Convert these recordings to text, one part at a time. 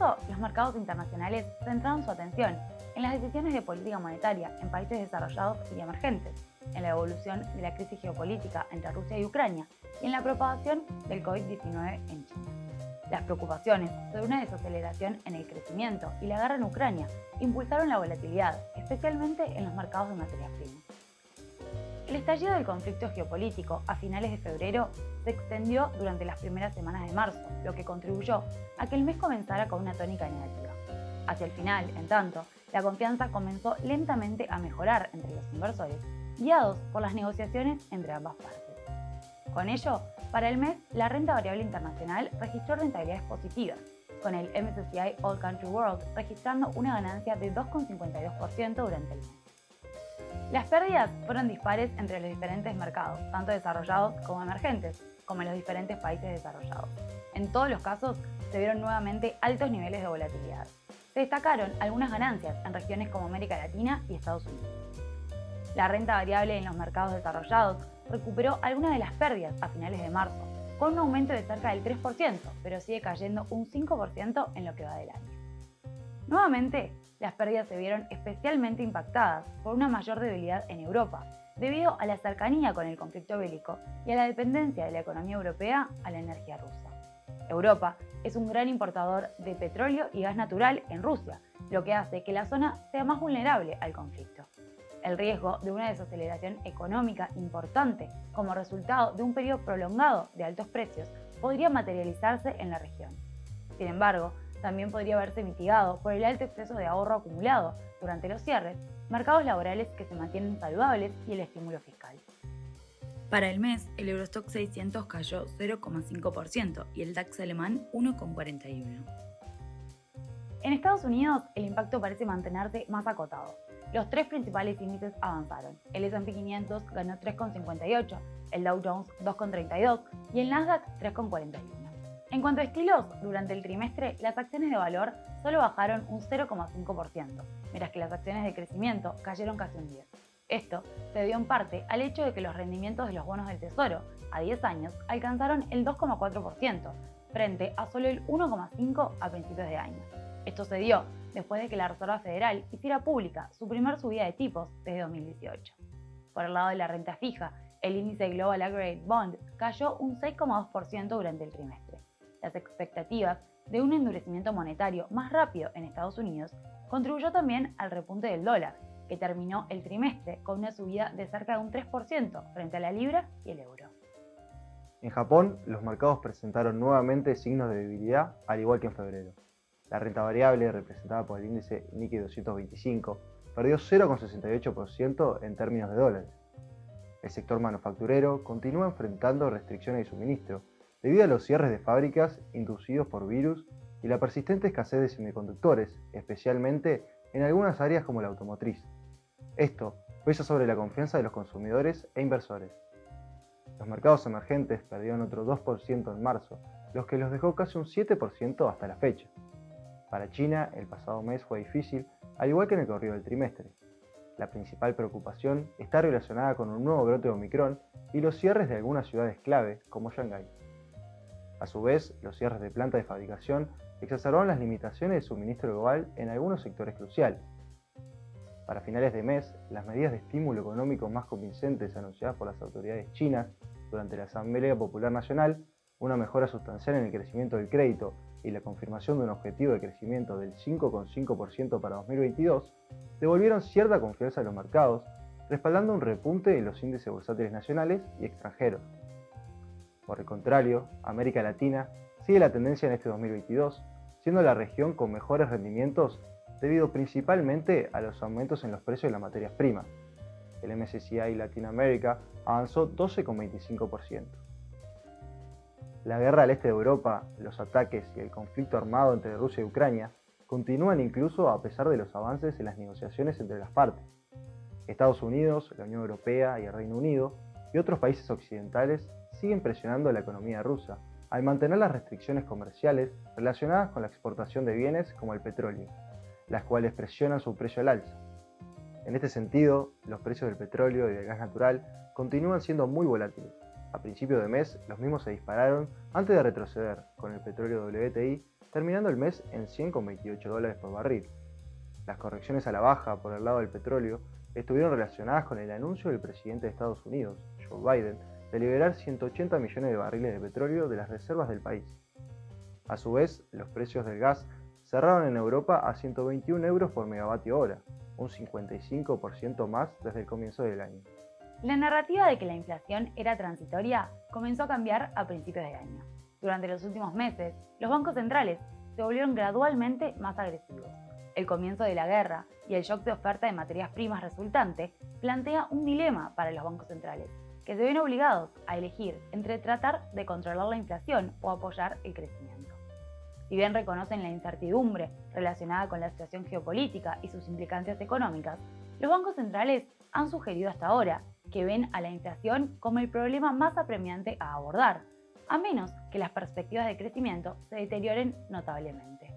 los mercados internacionales centraron su atención en las decisiones de política monetaria en países desarrollados y emergentes, en la evolución de la crisis geopolítica entre Rusia y Ucrania y en la propagación del COVID-19 en China. Las preocupaciones sobre una desaceleración en el crecimiento y la guerra en Ucrania impulsaron la volatilidad, especialmente en los mercados de materias primas. El estallido del conflicto geopolítico a finales de febrero se extendió durante las primeras semanas de marzo, lo que contribuyó a que el mes comenzara con una tónica negativa. Hacia el final, en tanto, la confianza comenzó lentamente a mejorar entre los inversores, guiados por las negociaciones entre ambas partes. Con ello, para el mes, la renta variable internacional registró rentabilidades positivas, con el MSCI All Country World registrando una ganancia de 2,52% durante el mes. Las pérdidas fueron dispares entre los diferentes mercados, tanto desarrollados como emergentes, como en los diferentes países desarrollados. En todos los casos, se vieron nuevamente altos niveles de volatilidad. Se destacaron algunas ganancias en regiones como América Latina y Estados Unidos. La renta variable en los mercados desarrollados recuperó algunas de las pérdidas a finales de marzo, con un aumento de cerca del 3%, pero sigue cayendo un 5% en lo que va del año. Nuevamente, las pérdidas se vieron especialmente impactadas por una mayor debilidad en Europa, debido a la cercanía con el conflicto bélico y a la dependencia de la economía europea a la energía rusa. Europa es un gran importador de petróleo y gas natural en Rusia, lo que hace que la zona sea más vulnerable al conflicto. El riesgo de una desaceleración económica importante como resultado de un periodo prolongado de altos precios podría materializarse en la región. Sin embargo, también podría verse mitigado por el alto exceso de ahorro acumulado durante los cierres, mercados laborales que se mantienen saludables y el estímulo fiscal. Para el mes, el Eurostock 600 cayó 0,5% y el DAX alemán 1,41%. En Estados Unidos, el impacto parece mantenerse más acotado. Los tres principales índices avanzaron. El S&P 500 ganó 3,58, el Dow Jones 2,32 y el Nasdaq 3,41. En cuanto a estilos, durante el trimestre las acciones de valor solo bajaron un 0,5%, mientras que las acciones de crecimiento cayeron casi un 10%. Esto se dio en parte al hecho de que los rendimientos de los bonos del Tesoro a 10 años alcanzaron el 2,4%, frente a solo el 1,5% a principios de año. Esto se dio después de que la Reserva Federal hiciera pública su primer subida de tipos desde 2018. Por el lado de la renta fija, el índice Global Aggregate Bond cayó un 6,2% durante el trimestre las expectativas de un endurecimiento monetario más rápido en Estados Unidos contribuyó también al repunte del dólar, que terminó el trimestre con una subida de cerca de un 3% frente a la libra y el euro. En Japón, los mercados presentaron nuevamente signos de debilidad, al igual que en febrero. La renta variable, representada por el índice Nikkei 225, perdió 0,68% en términos de dólares. El sector manufacturero continúa enfrentando restricciones de suministro, debido a los cierres de fábricas inducidos por virus y la persistente escasez de semiconductores, especialmente en algunas áreas como la automotriz. Esto pesa sobre la confianza de los consumidores e inversores. Los mercados emergentes perdieron otro 2% en marzo, los que los dejó casi un 7% hasta la fecha. Para China, el pasado mes fue difícil, al igual que en el corrido del trimestre. La principal preocupación está relacionada con un nuevo brote de Omicron y los cierres de algunas ciudades clave, como Shanghái. A su vez, los cierres de planta de fabricación exacerbaron las limitaciones de suministro global en algunos sectores cruciales. Para finales de mes, las medidas de estímulo económico más convincentes anunciadas por las autoridades chinas durante la Asamblea Popular Nacional, una mejora sustancial en el crecimiento del crédito y la confirmación de un objetivo de crecimiento del 5,5% para 2022, devolvieron cierta confianza a los mercados, respaldando un repunte en los índices bursátiles nacionales y extranjeros. Por el contrario, América Latina sigue la tendencia en este 2022, siendo la región con mejores rendimientos debido principalmente a los aumentos en los precios de las materias primas. El MSCI Latinoamérica avanzó 12,25%. La guerra al este de Europa, los ataques y el conflicto armado entre Rusia y Ucrania continúan incluso a pesar de los avances en las negociaciones entre las partes. Estados Unidos, la Unión Europea y el Reino Unido y otros países occidentales siguen presionando a la economía rusa al mantener las restricciones comerciales relacionadas con la exportación de bienes como el petróleo, las cuales presionan su precio al alza. En este sentido, los precios del petróleo y del gas natural continúan siendo muy volátiles. A principio de mes, los mismos se dispararon antes de retroceder, con el petróleo WTI terminando el mes en 100,28 dólares por barril. Las correcciones a la baja por el lado del petróleo estuvieron relacionadas con el anuncio del presidente de Estados Unidos, Joe Biden, de liberar 180 millones de barriles de petróleo de las reservas del país. A su vez, los precios del gas cerraron en Europa a 121 euros por megavatio hora, un 55% más desde el comienzo del año. La narrativa de que la inflación era transitoria comenzó a cambiar a principios de año. Durante los últimos meses, los bancos centrales se volvieron gradualmente más agresivos. El comienzo de la guerra y el shock de oferta de materias primas resultante plantea un dilema para los bancos centrales, que se ven obligados a elegir entre tratar de controlar la inflación o apoyar el crecimiento. Si bien reconocen la incertidumbre relacionada con la situación geopolítica y sus implicancias económicas, los bancos centrales han sugerido hasta ahora que ven a la inflación como el problema más apremiante a abordar, a menos que las perspectivas de crecimiento se deterioren notablemente.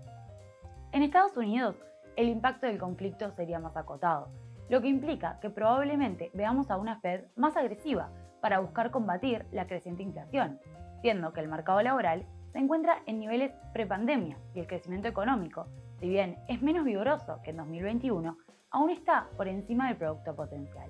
En Estados Unidos, el impacto del conflicto sería más acotado, lo que implica que probablemente veamos a una Fed más agresiva para buscar combatir la creciente inflación, siendo que el mercado laboral se encuentra en niveles prepandemia y el crecimiento económico, si bien es menos vigoroso que en 2021, aún está por encima del producto potencial.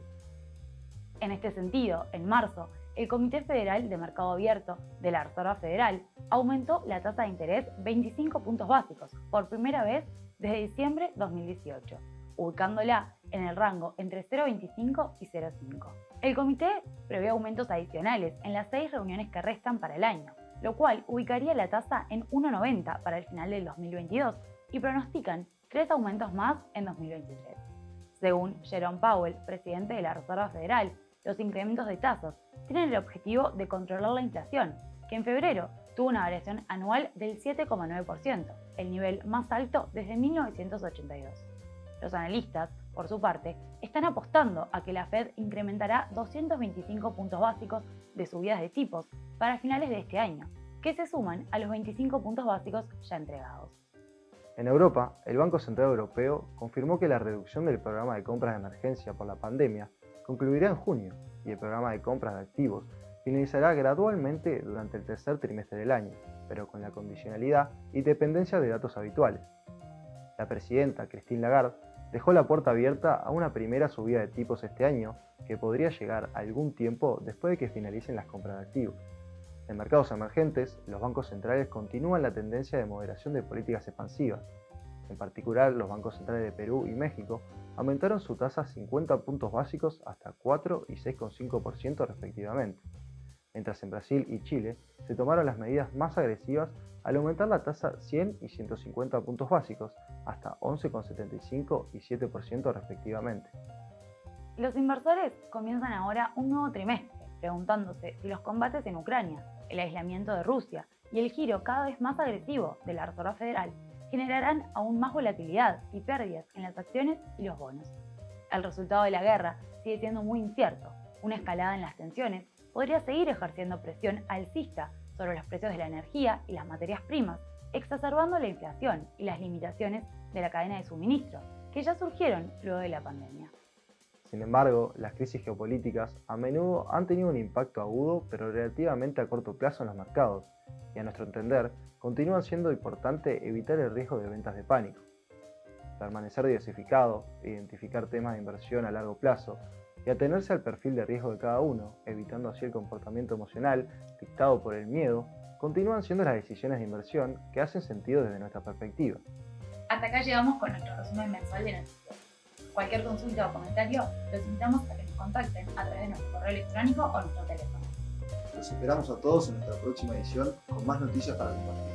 En este sentido, en marzo, el Comité Federal de Mercado Abierto de la Reserva Federal aumentó la tasa de interés 25 puntos básicos por primera vez desde diciembre de 2018, ubicándola en el rango entre 0,25 y 0,5. El comité prevé aumentos adicionales en las seis reuniones que restan para el año, lo cual ubicaría la tasa en 1,90 para el final del 2022 y pronostican tres aumentos más en 2023. Según Jerome Powell, presidente de la Reserva Federal, los incrementos de tasas tienen el objetivo de controlar la inflación, que en febrero tuvo una variación anual del 7,9%, el nivel más alto desde 1982. Los analistas, por su parte, están apostando a que la Fed incrementará 225 puntos básicos de subidas de tipos para finales de este año, que se suman a los 25 puntos básicos ya entregados. En Europa, el Banco Central Europeo confirmó que la reducción del programa de compras de emergencia por la pandemia concluirá en junio y el programa de compras de activos finalizará gradualmente durante el tercer trimestre del año, pero con la condicionalidad y dependencia de datos habituales. La presidenta Christine Lagarde dejó la puerta abierta a una primera subida de tipos este año que podría llegar algún tiempo después de que finalicen las compras de activos. En mercados emergentes, los bancos centrales continúan la tendencia de moderación de políticas expansivas. En particular, los bancos centrales de Perú y México aumentaron su tasa 50 puntos básicos hasta 4 y 6,5% respectivamente, mientras en Brasil y Chile se tomaron las medidas más agresivas al aumentar la tasa 100 y 150 puntos básicos hasta 11,75 y 7% respectivamente. Los inversores comienzan ahora un nuevo trimestre preguntándose si los combates en Ucrania, el aislamiento de Rusia y el giro cada vez más agresivo de la Reserva Federal generarán aún más volatilidad y pérdidas en las acciones y los bonos. El resultado de la guerra sigue siendo muy incierto. Una escalada en las tensiones podría seguir ejerciendo presión alcista sobre los precios de la energía y las materias primas, exacerbando la inflación y las limitaciones de la cadena de suministro, que ya surgieron luego de la pandemia. Sin embargo, las crisis geopolíticas a menudo han tenido un impacto agudo pero relativamente a corto plazo en los mercados, y a nuestro entender, continúa siendo importante evitar el riesgo de ventas de pánico. Permanecer diversificado, identificar temas de inversión a largo plazo y atenerse al perfil de riesgo de cada uno, evitando así el comportamiento emocional dictado por el miedo, continúan siendo las decisiones de inversión que hacen sentido desde nuestra perspectiva. Hasta acá llegamos con nuestro resumen mensual de noticias. Cualquier consulta o comentario, los invitamos a que nos contacten a través de nuestro correo electrónico o nuestro teléfono. Los esperamos a todos en nuestra próxima edición con más noticias para compartir.